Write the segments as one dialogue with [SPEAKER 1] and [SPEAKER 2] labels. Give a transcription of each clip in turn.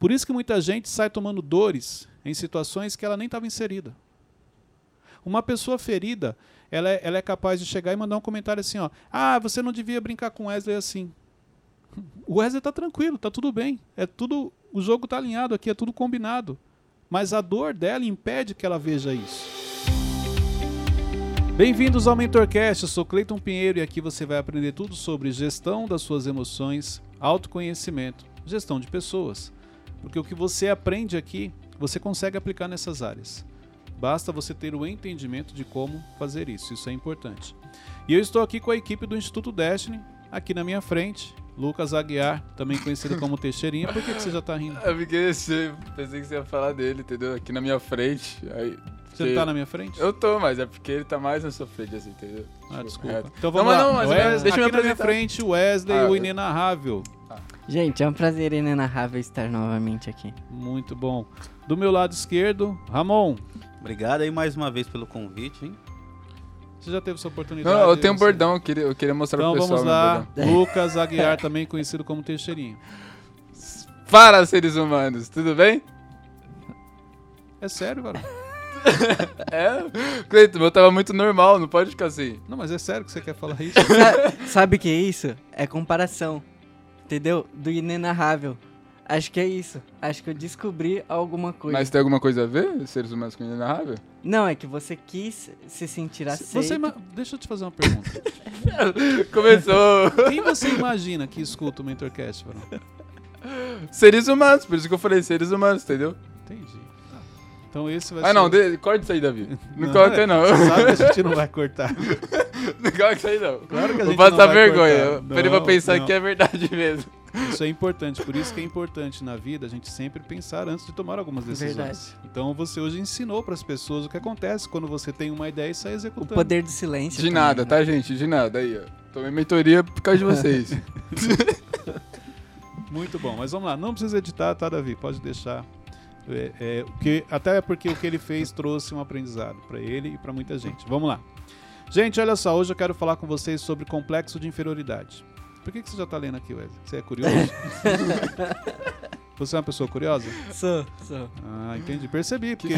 [SPEAKER 1] Por isso que muita gente sai tomando dores em situações que ela nem estava inserida. Uma pessoa ferida, ela é, ela é capaz de chegar e mandar um comentário assim, ó. Ah, você não devia brincar com Wesley assim. O Wesley tá tranquilo, tá tudo bem. É tudo. O jogo tá alinhado aqui, é tudo combinado. Mas a dor dela impede que ela veja isso. Bem-vindos ao MentorCast, eu sou Cleiton Pinheiro e aqui você vai aprender tudo sobre gestão das suas emoções, autoconhecimento, gestão de pessoas. Porque o que você aprende aqui, você consegue aplicar nessas áreas. Basta você ter o entendimento de como fazer isso, isso é importante. E eu estou aqui com a equipe do Instituto Destiny, aqui na minha frente, Lucas Aguiar, também conhecido como Teixeirinha. Por que, que você já tá rindo?
[SPEAKER 2] É porque eu pensei que você ia falar dele, entendeu? Aqui na minha frente. Aí,
[SPEAKER 1] você não tá na minha frente?
[SPEAKER 2] Eu tô, mas é porque ele tá mais na sua frente, assim, entendeu?
[SPEAKER 1] Ah, desculpa. É. Então vamos não, lá. Não, mas Wes, deixa aqui na minha frente, Wesley, ah, o inenarrável.
[SPEAKER 3] Gente, é um prazer inenarrável estar novamente aqui.
[SPEAKER 1] Muito bom. Do meu lado esquerdo, Ramon.
[SPEAKER 4] Obrigado aí mais uma vez pelo convite, hein?
[SPEAKER 1] Você já teve essa oportunidade?
[SPEAKER 2] Não, eu tenho um bordão, eu queria, eu queria mostrar
[SPEAKER 1] então,
[SPEAKER 2] pro pessoal.
[SPEAKER 1] Então vamos lá, Lucas Aguiar, também conhecido como Teixeirinho.
[SPEAKER 2] Para, seres humanos, tudo bem?
[SPEAKER 1] É sério, cara?
[SPEAKER 2] é? Cleiton, meu tava muito normal, não pode ficar assim.
[SPEAKER 1] Não, mas é sério que você quer falar isso?
[SPEAKER 3] Sabe o que é isso? É comparação, entendeu? Do inenarrável. Acho que é isso. Acho que eu descobri alguma coisa.
[SPEAKER 2] Mas tem alguma coisa a ver, seres humanos com inenarrável?
[SPEAKER 3] Não, é que você quis se sentir aceito. Você
[SPEAKER 1] Deixa eu te fazer uma pergunta.
[SPEAKER 2] Começou.
[SPEAKER 1] Quem você imagina que escuta o Mentorcast, Bruno?
[SPEAKER 2] Seres humanos, por isso que eu falei seres humanos, entendeu?
[SPEAKER 1] Entendi. Então esse vai
[SPEAKER 2] ah,
[SPEAKER 1] ser...
[SPEAKER 2] não, de... corta isso aí, Davi. Não, não corta, é, não.
[SPEAKER 1] Você sabe que a gente não vai cortar.
[SPEAKER 2] não isso aí, não.
[SPEAKER 1] Claro que a
[SPEAKER 2] gente
[SPEAKER 1] Vou
[SPEAKER 2] passar vergonha. Pra ele pensar não. que é verdade mesmo.
[SPEAKER 1] Isso é importante, por isso que é importante na vida a gente sempre pensar antes de tomar algumas decisões. Verdade. Então você hoje ensinou para as pessoas o que acontece quando você tem uma ideia e sai executando.
[SPEAKER 3] O poder do silêncio.
[SPEAKER 2] De também, nada, né? tá, gente? De nada. Aí, ó. Tomei mentoria por causa de vocês.
[SPEAKER 1] Muito bom, mas vamos lá. Não precisa editar, tá, Davi? Pode deixar. É, é, que, até porque o que ele fez trouxe um aprendizado para ele e para muita gente. Vamos lá. Gente, olha só, hoje eu quero falar com vocês sobre complexo de inferioridade. Por que, que você já está lendo aqui, Wesley? Você é curioso? você é uma pessoa curiosa?
[SPEAKER 3] Sou, sou.
[SPEAKER 1] Ah, entendi. Percebi, porque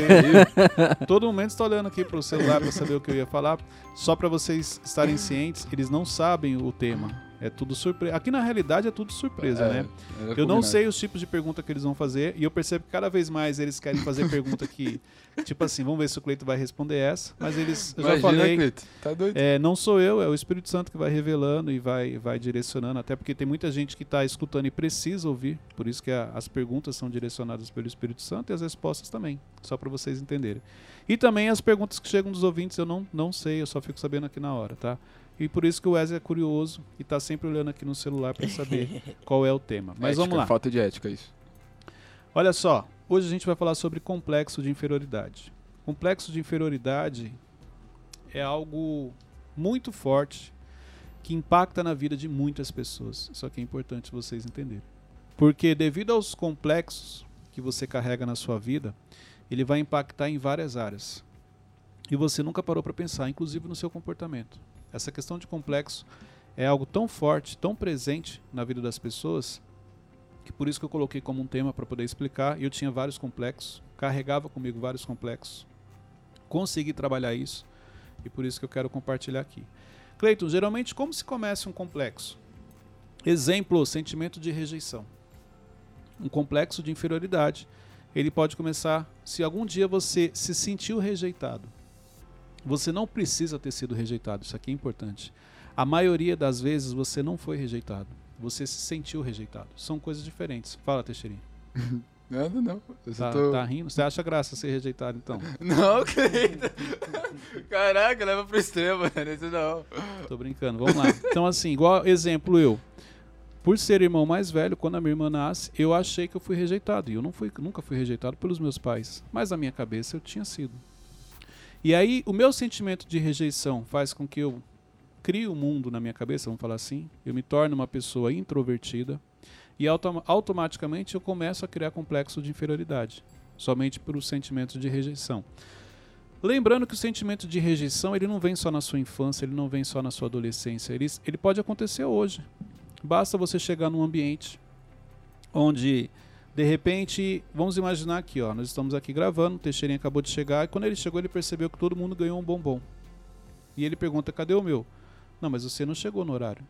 [SPEAKER 1] todo momento está olhando aqui para o celular para saber o que eu ia falar. Só para vocês estarem cientes, eles não sabem o tema. É tudo surpresa. Aqui na realidade é tudo surpresa, é, né? É eu não sei os tipos de pergunta que eles vão fazer e eu percebo que cada vez mais eles querem fazer pergunta que, tipo assim, vamos ver se o Cleito vai responder essa, mas eles, eu Imagina, já falei, Cleito. Tá doido. É, não sou eu, é o Espírito Santo que vai revelando e vai, vai direcionando, até porque tem muita gente que está escutando e precisa ouvir, por isso que a, as perguntas são direcionadas pelo Espírito Santo e as respostas também, só para vocês entenderem. E também as perguntas que chegam dos ouvintes eu não, não sei, eu só fico sabendo aqui na hora, tá? E por isso que o Wesley é curioso e está sempre olhando aqui no celular para saber qual é o tema. Mas
[SPEAKER 2] ética,
[SPEAKER 1] vamos lá.
[SPEAKER 2] Falta de ética isso.
[SPEAKER 1] Olha só, hoje a gente vai falar sobre complexo de inferioridade. Complexo de inferioridade é algo muito forte que impacta na vida de muitas pessoas. Isso aqui é importante vocês entenderem. Porque devido aos complexos que você carrega na sua vida, ele vai impactar em várias áreas. E você nunca parou para pensar, inclusive no seu comportamento. Essa questão de complexo é algo tão forte, tão presente na vida das pessoas, que por isso que eu coloquei como um tema para poder explicar. E eu tinha vários complexos, carregava comigo vários complexos, consegui trabalhar isso e por isso que eu quero compartilhar aqui. Cleiton, geralmente como se começa um complexo? Exemplo, sentimento de rejeição. Um complexo de inferioridade, ele pode começar se algum dia você se sentiu rejeitado você não precisa ter sido rejeitado, isso aqui é importante. A maioria das vezes você não foi rejeitado, você se sentiu rejeitado. São coisas diferentes. Fala, Teixeirinho.
[SPEAKER 2] Nada, não.
[SPEAKER 1] tá, tô... tá rindo? Você acha graça ser rejeitado, então?
[SPEAKER 2] Não, querido. Caraca, leva pro extremo, mano. Isso não.
[SPEAKER 1] Tô brincando, vamos lá. Então, assim, igual exemplo eu. Por ser irmão mais velho, quando a minha irmã nasce, eu achei que eu fui rejeitado. E eu não fui, nunca fui rejeitado pelos meus pais. Mas na minha cabeça eu tinha sido. E aí, o meu sentimento de rejeição faz com que eu crie um mundo na minha cabeça, vamos falar assim. Eu me torno uma pessoa introvertida e autom automaticamente eu começo a criar complexo de inferioridade, somente por sentimento de rejeição. Lembrando que o sentimento de rejeição ele não vem só na sua infância, ele não vem só na sua adolescência, ele, ele pode acontecer hoje. Basta você chegar num ambiente onde De repente, vamos imaginar aqui, ó, nós estamos aqui gravando, o Teixeirinha acabou de chegar e quando ele chegou ele percebeu que todo mundo ganhou um bombom. E ele pergunta: "Cadê o meu?" "Não, mas você não chegou no horário."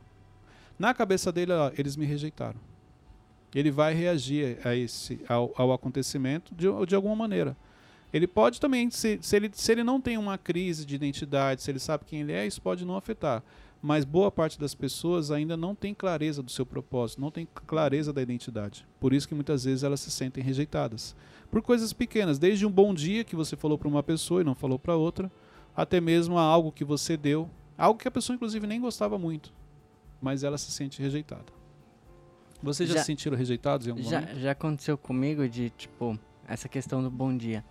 [SPEAKER 1] Na cabeça dele, ó, eles me rejeitaram. Ele vai reagir a esse ao, ao acontecimento de, de alguma maneira. Ele pode também, se, se, ele, se ele não tem uma crise de identidade, se ele sabe quem ele é, isso pode não afetar. Mas boa parte das pessoas ainda não tem clareza do seu propósito, não tem clareza da identidade. Por isso que muitas vezes elas se sentem rejeitadas. Por coisas pequenas, desde um bom dia que você falou para uma pessoa e não falou para outra, até mesmo a algo que você deu, algo que a pessoa inclusive nem gostava muito, mas ela se sente rejeitada. Vocês já,
[SPEAKER 3] Já-
[SPEAKER 1] se sentiram rejeitados em algum
[SPEAKER 3] Já,
[SPEAKER 1] momento?
[SPEAKER 3] já aconteceu comigo de, tipo, essa questão do bom dia.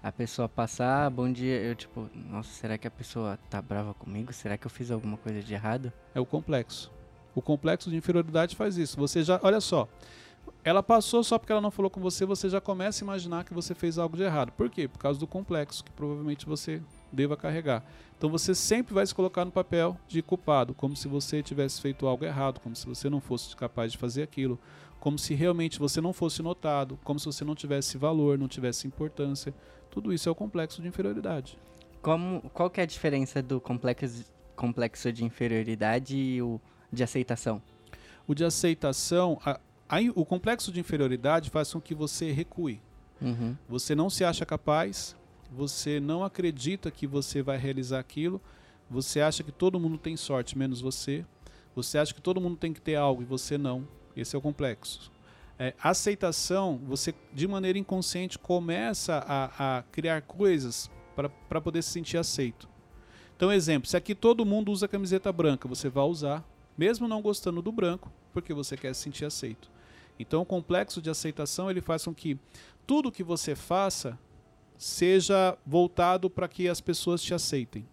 [SPEAKER 3] A pessoa passar, bom dia, eu tipo, nossa, será que a pessoa tá brava comigo? Será que eu fiz alguma coisa de errado?
[SPEAKER 1] É o complexo. O complexo de inferioridade faz isso. Você já, olha só, ela passou só porque ela não falou com você, você já começa a imaginar que você fez algo de errado. Por quê? Por causa do complexo que provavelmente você deva carregar. Então você sempre vai se colocar no papel de culpado, como se você tivesse feito algo errado, como se você não fosse capaz de fazer aquilo, como se realmente você não fosse notado, como se você não tivesse valor, não tivesse importância. Tudo isso é o complexo de inferioridade.
[SPEAKER 3] Como, qual que é a diferença do complexo, complexo de inferioridade e o de aceitação?
[SPEAKER 1] O de aceitação, a- a o complexo de inferioridade faz com que você recue.
[SPEAKER 3] Uhum.
[SPEAKER 1] Você não se acha capaz, você não acredita que você vai realizar aquilo, você acha que todo mundo tem sorte menos você, você acha que todo mundo tem que ter algo e você não. Esse é o complexo. É, aceitação, você de maneira inconsciente começa a, a criar coisas para poder se sentir aceito. Então, exemplo, se aqui todo mundo usa camiseta branca, você vai usar, mesmo não gostando do branco, porque você quer se sentir aceito. Então, o complexo de aceitação ele faz com que tudo que você faça seja voltado para que as pessoas te aceitem.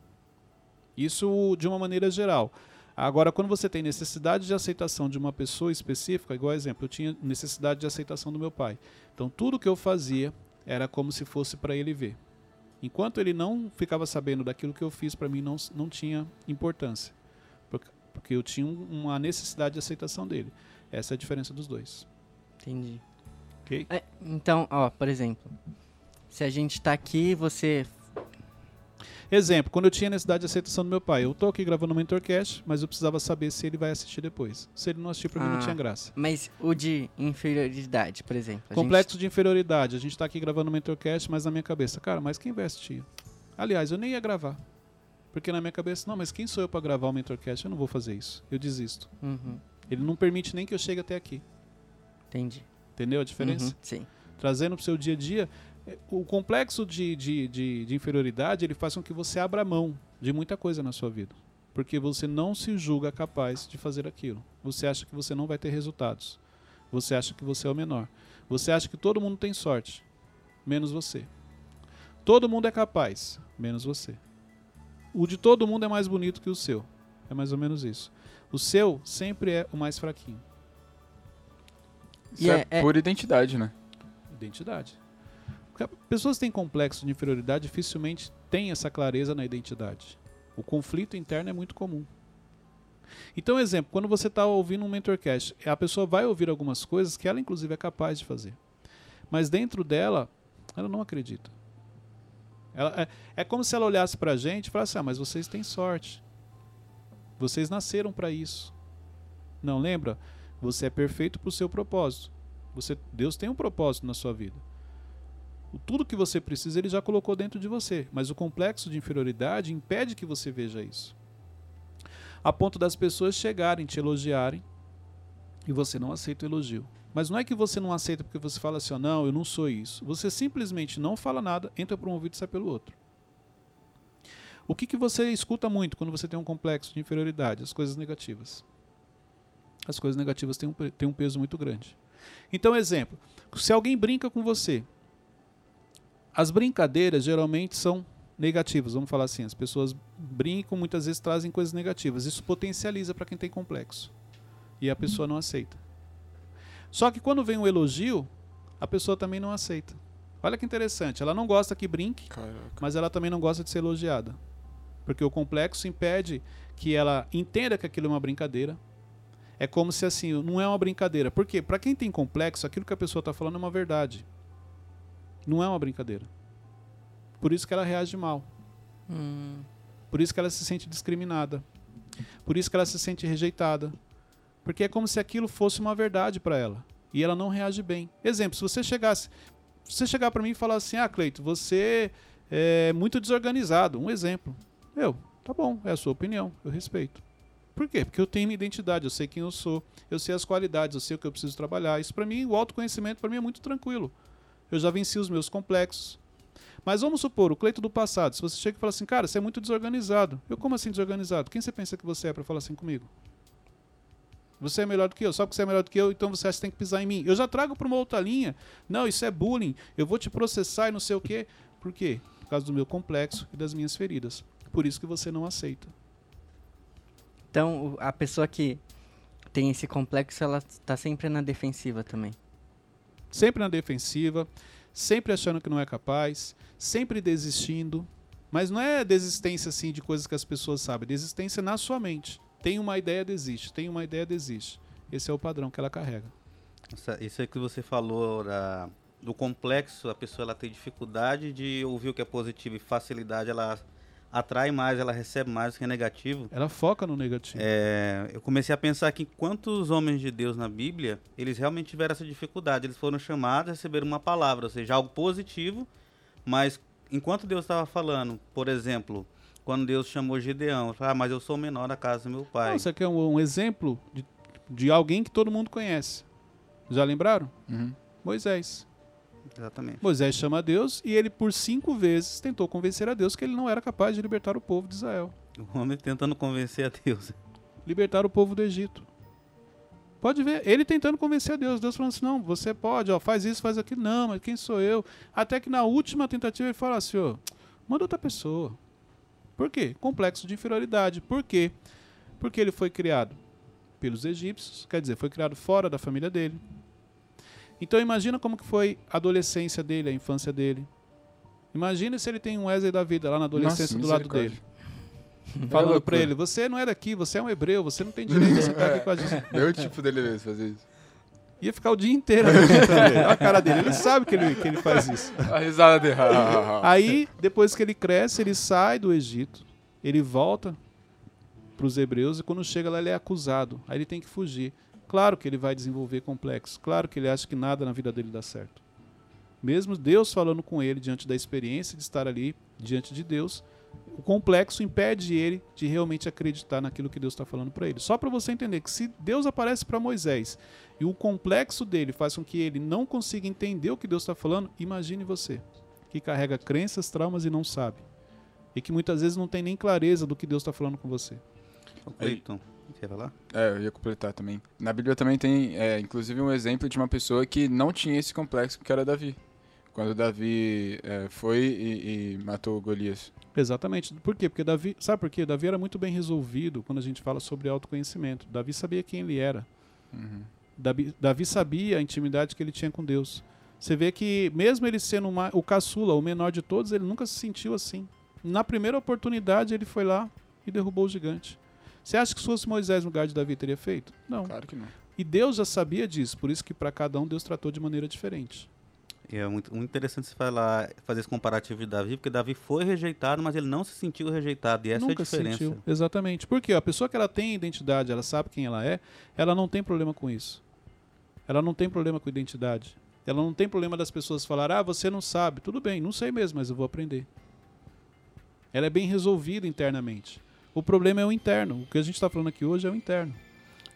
[SPEAKER 1] Isso de uma maneira geral. Agora, quando você tem necessidade de aceitação de uma pessoa específica, igual exemplo, eu tinha necessidade de aceitação do meu pai. Então, tudo que eu fazia era como se fosse para ele ver. Enquanto ele não ficava sabendo daquilo que eu fiz, para mim não, não tinha importância. Porque, eu tinha um- uma necessidade de aceitação dele. Essa é a diferença dos dois.
[SPEAKER 3] Entendi.
[SPEAKER 1] Ok?
[SPEAKER 3] É, então, ó, por exemplo, se a gente tá aqui, você.
[SPEAKER 1] Exemplo, quando eu tinha necessidade de aceitação do meu pai, eu tô aqui gravando o Mentorcast, mas eu precisava saber se ele vai assistir depois. Se ele não assistir, pra mim não
[SPEAKER 3] Ah.
[SPEAKER 1] tinha graça.
[SPEAKER 3] Mas o de inferioridade, por exemplo. a gente-
[SPEAKER 1] Complexo de inferioridade. A gente tá aqui gravando o Mentorcast, mas na minha cabeça, cara, mas quem vai assistir? Aliás, eu nem ia gravar. Porque na minha cabeça, não, mas quem sou eu pra gravar o Mentorcast? Eu não vou fazer isso. Eu desisto.
[SPEAKER 3] Uhum,
[SPEAKER 1] Ele não permite nem que eu chegue até aqui.
[SPEAKER 3] entendi.
[SPEAKER 1] Entendeu a diferença?
[SPEAKER 3] Uhum, sim.
[SPEAKER 1] trazendo para o seu dia a dia, o complexo de, de, de, de inferioridade ele faz com que você abra mão de muita coisa na sua vida. Porque você não se julga capaz de fazer aquilo. Você acha que você não vai ter resultados. Você acha que você é o menor. Você acha que todo mundo tem sorte, menos você. Todo mundo é capaz, menos você. O de todo mundo é mais bonito que o seu. É mais ou menos isso. O seu sempre é o mais fraquinho.
[SPEAKER 2] Isso
[SPEAKER 3] E
[SPEAKER 2] é,
[SPEAKER 3] é- é-
[SPEAKER 2] pura identidade, né?
[SPEAKER 1] Identidade. Porque pessoas que têm complexo de inferioridade dificilmente têm essa clareza na identidade. O conflito interno é muito comum. Então, exemplo, quando você está ouvindo um mentorcast, a pessoa vai ouvir algumas coisas que ela, inclusive, é capaz de fazer. Mas dentro dela, ela não acredita. Ela- é, é como se ela olhasse para a gente e falasse: Ah, mas vocês têm sorte. Vocês nasceram para isso. Não lembra? Você é perfeito para o seu propósito. Você, Deus tem um propósito na sua vida. Tudo que você precisa, Ele já colocou dentro de você. Mas o complexo de inferioridade impede que você veja isso. A ponto das pessoas chegarem, te elogiarem, e você não aceita o elogio. Mas não é que você não aceita porque você fala assim, "Ó, não, eu não sou isso. Você simplesmente não fala nada, entra por um ouvido e sai pelo outro. O que, que você escuta muito quando você tem um complexo de inferioridade? As coisas negativas. As coisas negativas têm um, têm um peso muito grande. Então, exemplo, se alguém brinca com você, as brincadeiras geralmente são negativas, vamos falar assim, as pessoas brincam, muitas vezes trazem coisas negativas. Isso potencializa para quem tem complexo. E a pessoa não aceita. Só que quando vem um elogio, a pessoa também não aceita. Olha que interessante, ela não gosta que brinque,
[SPEAKER 2] Caraca.
[SPEAKER 1] mas ela também não gosta de ser elogiada. Porque o complexo impede que ela entenda que aquilo é uma brincadeira. É como se assim, não é uma brincadeira. Por quê? Para quem tem complexo, aquilo que a pessoa está falando é uma verdade. Não é uma brincadeira. Por isso que ela reage mal.
[SPEAKER 3] Hum,
[SPEAKER 1] Por isso que ela se sente discriminada. Por isso que ela se sente rejeitada. Porque é como se aquilo fosse uma verdade para ela. E ela não reage bem. Exemplo, se você chegasse. Se você chegar para mim e falar assim, ah, Cleito, você é muito desorganizado. Um exemplo. Eu, tá bom, é a sua opinião, eu respeito. Por quê? Porque eu tenho minha identidade, eu sei quem eu sou, eu sei as qualidades, eu sei o que eu preciso trabalhar. Isso para mim, o autoconhecimento para mim é muito tranquilo. Eu já venci os meus complexos. Mas vamos supor, o Cleito do passado, se você chega e fala assim, cara, você é muito desorganizado. Eu, como assim desorganizado? Quem você pensa que você é para falar assim comigo? Você é melhor do que eu, só porque você é melhor do que eu, então você acha que tem que pisar em mim. Eu já trago para uma outra linha. Não, isso é bullying, eu vou te processar e não sei o quê. Por quê? Por causa do meu complexo e das minhas feridas. Por isso que você não aceita.
[SPEAKER 3] Então, a pessoa que tem esse complexo, ela tá sempre na defensiva também.
[SPEAKER 1] Sempre na defensiva, sempre achando que não é capaz, sempre desistindo. Mas não é desistência assim de coisas que as pessoas sabem, desistência na sua mente. Tem uma ideia, desiste. Tem uma ideia, desiste. Esse é o padrão que ela carrega.
[SPEAKER 4] Isso aí que você falou da- do complexo, a pessoa ela tem dificuldade de ouvir o que é positivo e facilidade, ela atrai mais, ela recebe mais o que é negativo.
[SPEAKER 1] Ela foca no negativo.
[SPEAKER 4] É, eu comecei a pensar que quantos homens de Deus na Bíblia, eles realmente tiveram essa dificuldade. Eles foram chamados a receber uma palavra, ou seja, algo positivo, mas enquanto Deus estava falando, por exemplo, quando Deus chamou Gideão, ah, mas eu sou o menor da casa do meu pai.
[SPEAKER 1] Não, você quer um, um exemplo de, de alguém que todo mundo conhece? Já lembraram?
[SPEAKER 2] Uhum.
[SPEAKER 1] Moisés.
[SPEAKER 4] Exatamente.
[SPEAKER 1] Moisés chama Deus e ele por cinco vezes tentou convencer a Deus que ele não era capaz de libertar o povo de Israel.
[SPEAKER 4] O homem tentando convencer a Deus.
[SPEAKER 1] Libertar o povo do Egito. Pode ver, ele tentando convencer a Deus. Deus falando assim: não, você pode, ó, faz isso, faz aquilo. Não, mas quem sou eu? Até que na última tentativa ele fala assim: ó, manda outra pessoa. Por quê? Complexo de inferioridade. Por quê? Porque ele foi criado pelos egípcios, quer dizer, foi criado fora da família dele. Então imagina como que foi a adolescência dele, a infância dele. Imagina se ele tem um Wesley da vida lá na adolescência
[SPEAKER 2] Nossa,
[SPEAKER 1] do lado dele. Falando
[SPEAKER 2] loucura.
[SPEAKER 1] pra ele, você não é daqui, você é um hebreu, você não tem direito de sentar aqui com a gente.
[SPEAKER 2] Deu o tipo dele mesmo fazer isso.
[SPEAKER 1] Ia ficar o dia inteiro. Olha a cara dele, ele sabe que ele, que ele faz isso.
[SPEAKER 2] A risada dele.
[SPEAKER 1] Aí, depois que ele cresce, ele sai do Egito, ele volta para os hebreus e quando chega lá ele é acusado. Aí ele tem que fugir. Claro que ele vai desenvolver complexo. Claro que ele acha que nada na vida dele dá certo. Mesmo Deus falando com ele diante da experiência de estar ali diante de Deus, o complexo impede ele de realmente acreditar naquilo que Deus está falando para ele. Só para você entender que se Deus aparece para Moisés e o complexo dele faz com que ele não consiga entender o que Deus está falando, imagine você que carrega crenças, traumas e não sabe. E que muitas vezes não tem nem clareza do que Deus está falando com você.
[SPEAKER 4] Cleiton, quer falar?
[SPEAKER 2] É, eu ia completar também. Na Bíblia também tem, é, inclusive, um exemplo de uma pessoa que não tinha esse complexo, que era Davi. Quando Davi é, foi e, e matou Golias.
[SPEAKER 1] Exatamente. Por quê? Porque Davi. Sabe por quê? Davi era muito bem resolvido quando a gente fala sobre autoconhecimento. Davi sabia quem ele era.
[SPEAKER 2] Uhum.
[SPEAKER 1] Davi, Davi sabia a intimidade que ele tinha com Deus. Você vê que, mesmo ele sendo uma- o caçula, o menor de todos, ele nunca se sentiu assim. Na primeira oportunidade, ele foi lá e derrubou o gigante. Você acha que se fosse Moisés no lugar de Davi, teria feito? Não.
[SPEAKER 2] Claro que não.
[SPEAKER 1] E Deus já sabia disso, por isso que para cada um Deus tratou de maneira diferente.
[SPEAKER 4] E é muito, muito interessante você falar, fazer esse comparativo de Davi, porque Davi foi rejeitado, mas ele não se sentiu rejeitado. E essa
[SPEAKER 1] Nunca
[SPEAKER 4] é a diferença.
[SPEAKER 1] sentiu. Exatamente. Porque a pessoa que ela tem identidade, ela sabe quem ela é, ela não tem problema com isso. Ela não tem problema com identidade. Ela não tem problema das pessoas falar, ah, você não sabe. Tudo bem, não sei mesmo, mas eu vou aprender. Ela é bem resolvida internamente. O problema é o interno. O que a gente está falando aqui hoje é o interno.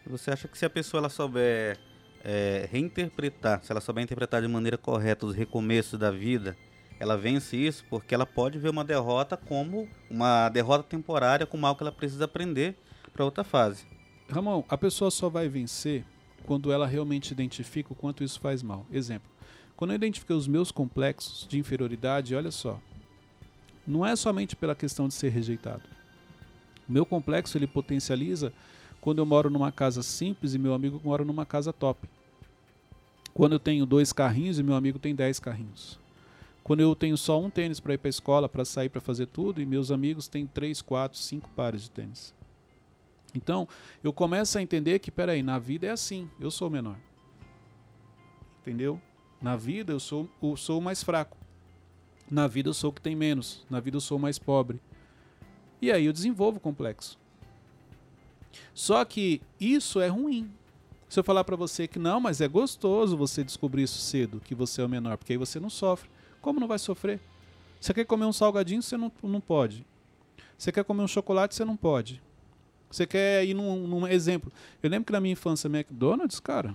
[SPEAKER 4] Você acha que se a pessoa ela souber é, reinterpretar, se ela souber interpretar de maneira correta os recomeços da vida, ela vence isso porque ela pode ver uma derrota como uma derrota temporária, como algo que ela precisa aprender para outra fase.
[SPEAKER 1] Ramon, a pessoa só vai vencer quando ela realmente identifica o quanto isso faz mal. Exemplo, quando eu identifiquei os meus complexos de inferioridade, olha só, não é somente pela questão de ser rejeitado. Meu complexo ele potencializa quando eu moro numa casa simples e meu amigo mora numa casa top. Quando eu tenho dois carrinhos e meu amigo tem dez carrinhos. Quando eu tenho só um tênis para ir para a escola, para sair, para fazer tudo, e meus amigos têm três, quatro, cinco pares de tênis. Então, eu começo a entender que, peraí, na vida é assim, eu sou o menor. Entendeu? Na vida eu sou, eu sou o mais fraco. Na vida eu sou o que tem menos. Na vida eu sou o mais pobre. E aí eu desenvolvo o complexo. Só que isso é ruim. Se eu falar para você que não, mas é gostoso você descobrir isso cedo, que você é o menor, porque aí você não sofre. Como não vai sofrer? Você quer comer um salgadinho, você não, não pode. Você quer comer um chocolate, você não pode. Você quer ir num, num exemplo. Eu lembro que na minha infância, McDonald's, cara,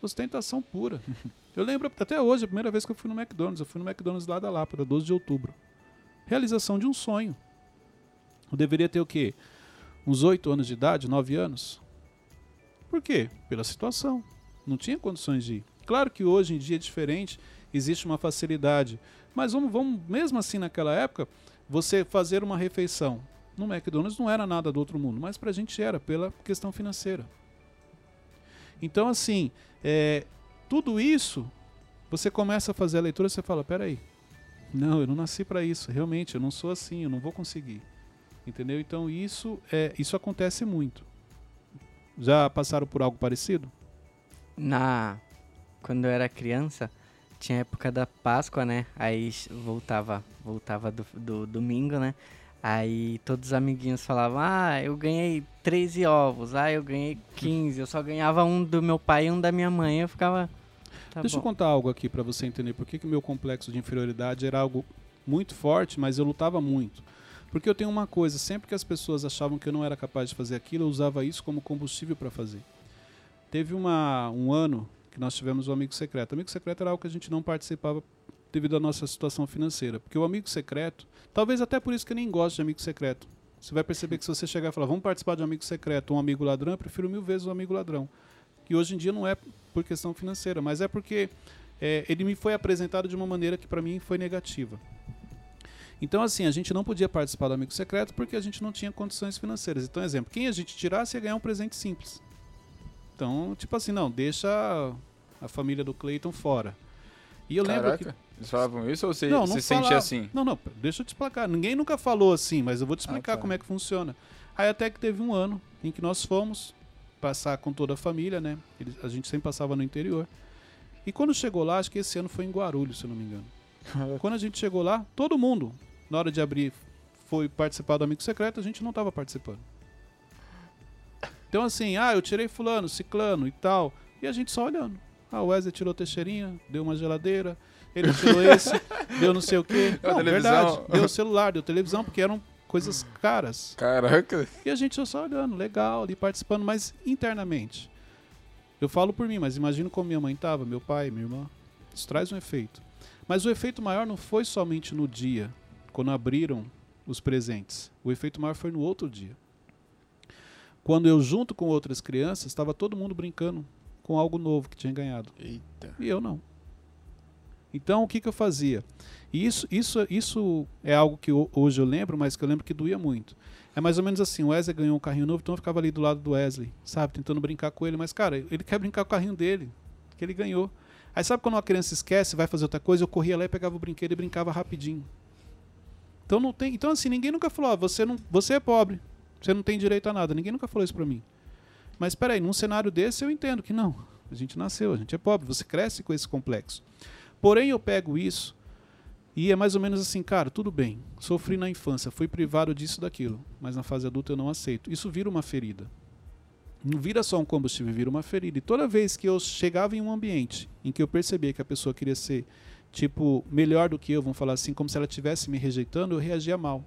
[SPEAKER 1] ostentação pura. Eu lembro até hoje, a primeira vez que eu fui no McDonald's. Eu fui no McDonald's lá da Lapa, 12 de outubro. Realização de um sonho. Eu deveria ter o quê? Uns 8 anos de idade, 9 anos? Por quê? Pela situação. Não tinha condições de ir. Claro que hoje em dia é diferente, existe uma facilidade. Mas vamos, vamos mesmo assim naquela época, você fazer uma refeição no McDonald's não era nada do outro mundo, mas para a gente era, pela questão financeira. Então, assim, é, tudo isso, você começa a fazer a leitura, você fala, peraí, não, eu não nasci para isso, realmente, eu não sou assim, eu não vou conseguir. Entendeu? Então, isso, é, isso acontece muito. Já passaram por algo parecido?
[SPEAKER 3] Na quando eu era criança, tinha época da Páscoa, né? Aí voltava, voltava do, do domingo, né? Aí todos os amiguinhos falavam: Ah, eu ganhei 13 ovos, ah, eu ganhei 15, eu só ganhava um do meu pai e um da minha mãe. Eu ficava. Tá
[SPEAKER 1] Deixa
[SPEAKER 3] bom.
[SPEAKER 1] eu contar algo aqui para você entender por que o meu complexo de inferioridade era algo muito forte, mas eu lutava muito. Porque eu tenho uma coisa: sempre que as pessoas achavam que eu não era capaz de fazer aquilo, eu usava isso como combustível para fazer. Teve uma, um ano que nós tivemos o Amigo Secreto. O Amigo Secreto era algo que a gente não participava devido à nossa situação financeira. Porque o amigo secreto, talvez até por isso que eu nem gosto de amigo secreto. Você vai perceber que se você chegar e falar, vamos participar de um amigo secreto, um amigo ladrão, eu prefiro mil vezes um amigo ladrão. Que hoje em dia não é por questão financeira, mas é porque é, ele me foi apresentado de uma maneira que para mim foi negativa. Então, assim, a gente não podia participar do amigo secreto porque a gente não tinha condições financeiras. Então, exemplo, quem a gente tirasse ia ganhar um presente simples. Então, tipo assim, não, deixa a família do Clayton fora. E eu
[SPEAKER 2] Caraca,
[SPEAKER 1] lembro que
[SPEAKER 2] eles falavam isso ou você
[SPEAKER 1] não, não
[SPEAKER 2] se sente
[SPEAKER 1] falava.
[SPEAKER 2] assim?
[SPEAKER 1] Não, não, deixa eu te explicar. Ninguém nunca falou assim, mas eu vou te explicar
[SPEAKER 2] Ah, tá.
[SPEAKER 1] como é que funciona. Aí até que teve um ano em que nós fomos passar com toda a família, né? Eles- a gente sempre passava no interior. E quando chegou lá, acho que esse ano foi em Guarulhos, se eu não me engano. Quando a gente chegou lá, todo mundo, na hora de abrir, foi participar do Amigo Secreto, a gente não estava participando. Então assim, ah, eu tirei fulano, ciclano e tal, e a gente só olhando. Ah, o Wesley tirou Teixeirinha, deu uma geladeira, ele tirou esse, deu não sei o quê.
[SPEAKER 2] Deu
[SPEAKER 1] Não,
[SPEAKER 2] televisão.
[SPEAKER 1] verdade, deu celular, deu televisão, porque eram coisas caras.
[SPEAKER 2] Caraca.
[SPEAKER 1] E a gente só olhando, legal, ali participando, mas internamente. Eu falo por mim, mas imagino como minha mãe estava, meu pai, minha irmã. Isso traz um efeito. Mas o efeito maior não foi somente no dia, quando abriram os presentes. O efeito maior foi no outro dia. Quando eu, junto com outras crianças, estava todo mundo brincando com algo novo que tinha ganhado.
[SPEAKER 2] Eita.
[SPEAKER 1] E eu não. Então o que, que eu fazia? Isso, isso, isso é algo que ho- hoje eu lembro, mas que eu lembro que doía muito. É mais ou menos assim, o Wesley ganhou um carrinho novo, então eu ficava ali do lado do Wesley, sabe, tentando brincar com ele, mas cara, ele quer brincar com o carrinho dele, que ele ganhou. Aí sabe quando uma criança esquece, vai fazer outra coisa, eu corria lá e pegava o brinquedo e brincava rapidinho. Então não tem, então assim, ninguém nunca falou, ah, você não, você é pobre, você não tem direito a nada. Ninguém nunca falou isso pra mim. Mas espera aí, num cenário desse eu entendo que não. A gente nasceu, a gente é pobre, você cresce com esse complexo. Porém, eu pego isso e é mais ou menos assim, cara, tudo bem, sofri na infância, fui privado disso daquilo, mas na fase adulta eu não aceito. Isso vira uma ferida. Não vira só um combustível, vira uma ferida. E toda vez que eu chegava em um ambiente em que eu percebia que a pessoa queria ser, tipo, melhor do que eu, vamos falar assim, como se ela estivesse me rejeitando, eu reagia mal.